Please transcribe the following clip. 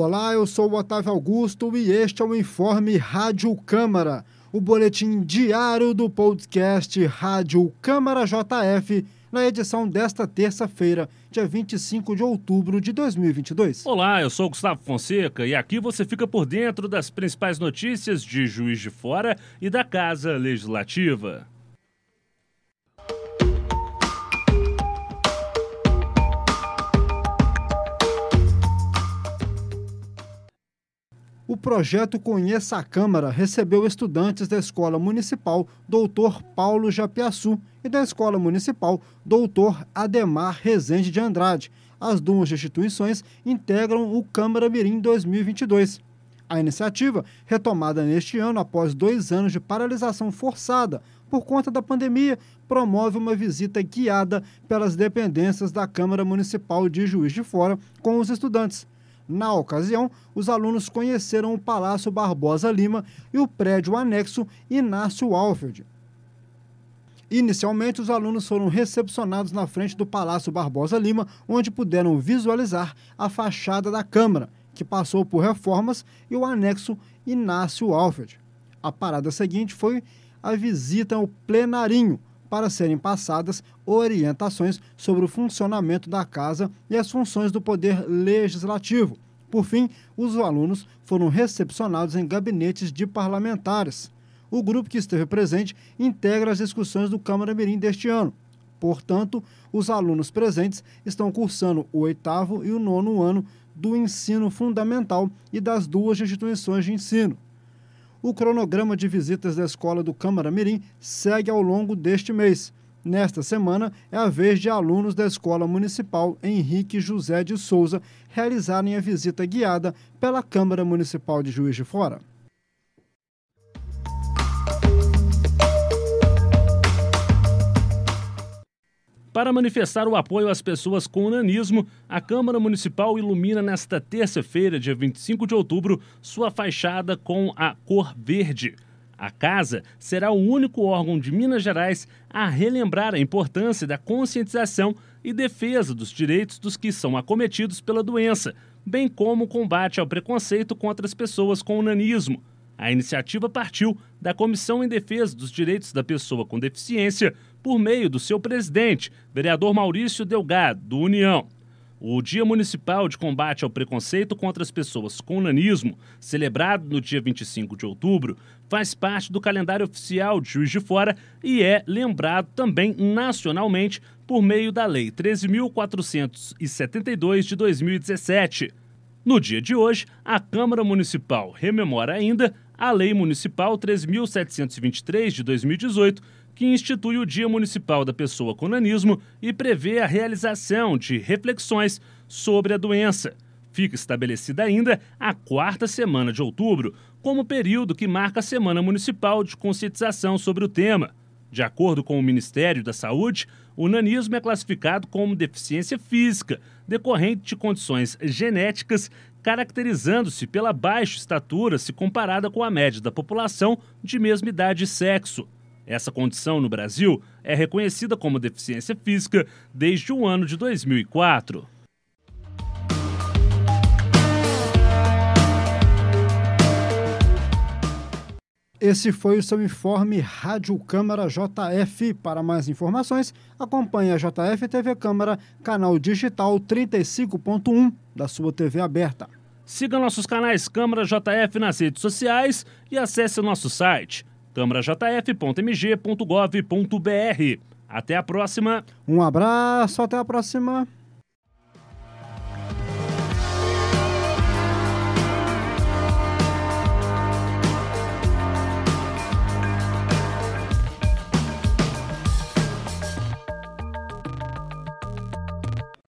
Olá, eu sou o Otávio Augusto e este é o Informe Rádio Câmara, o boletim diário do podcast Rádio Câmara JF, na edição desta terça-feira, dia 25 de outubro de 2022. Olá, eu sou o Gustavo Fonseca e aqui você fica por dentro das principais notícias de Juiz de Fora e da Casa Legislativa. Projeto Conheça a Câmara recebeu estudantes da Escola Municipal Doutor Paulo Japiaçu e da Escola Municipal Doutor Ademar Rezende de Andrade. As duas instituições integram o Câmara Mirim 2022. A iniciativa, retomada neste ano após dois anos de paralisação forçada por conta da pandemia, promove uma visita guiada pelas dependências da Câmara Municipal de Juiz de Fora com os estudantes. Na ocasião, os alunos conheceram o Palácio Barbosa Lima e o prédio anexo Inácio Alfred. Inicialmente, os alunos foram recepcionados na frente do Palácio Barbosa Lima, onde puderam visualizar a fachada da Câmara, que passou por reformas, e o anexo Inácio Alfred. A parada seguinte foi a visita ao plenarinho, para serem passadas orientações sobre o funcionamento da casa e as funções do Poder Legislativo. Por fim, os alunos foram recepcionados em gabinetes de parlamentares. O grupo que esteve presente integra as discussões do Câmara Mirim deste ano. Portanto, os alunos presentes estão cursando o oitavo e o nono ano do ensino fundamental e das duas instituições de ensino. O cronograma de visitas da escola do Câmara Mirim segue ao longo deste mês. Nesta semana, é a vez de alunos da Escola Municipal Henrique José de Souza realizarem a visita guiada pela Câmara Municipal de Juiz de Fora. Para manifestar o apoio às pessoas com nanismo, a Câmara Municipal ilumina nesta terça-feira, dia 25 de outubro, sua fachada com a cor verde. A casa será o único órgão de Minas Gerais a relembrar a importância da conscientização e defesa dos direitos dos que são acometidos pela doença, bem como o combate ao preconceito contra as pessoas com nanismo. A iniciativa partiu da Comissão em Defesa dos Direitos da Pessoa com Deficiência, por meio do seu presidente, vereador Maurício Delgado, do União. O Dia Municipal de Combate ao Preconceito contra as Pessoas com Nanismo, celebrado no dia 25 de outubro, faz parte do calendário oficial de Juiz de Fora e é lembrado também nacionalmente por meio da Lei 13.472 de 2017. No dia de hoje, a Câmara Municipal rememora ainda a Lei Municipal 3.723 de 2018, que institui o Dia Municipal da Pessoa com Nanismo e prevê a realização de reflexões sobre a doença. Fica estabelecida ainda a quarta semana de outubro como período que marca a Semana Municipal de Conscientização sobre o tema. De acordo com o Ministério da Saúde, o nanismo é classificado como deficiência física, decorrente de condições genéticas, caracterizando-se pela baixa estatura se comparada com a média da população de mesma idade e sexo. Essa condição no Brasil é reconhecida como deficiência física desde o ano de 2004. Esse foi o seu informe Rádio Câmara JF. Para mais informações, acompanhe a JF TV Câmara, canal digital 35.1 da sua TV aberta. Siga nossos canais Câmara JF nas redes sociais e acesse o nosso site câmarajf.mg.gov.br. Até a próxima. Um abraço, até a próxima.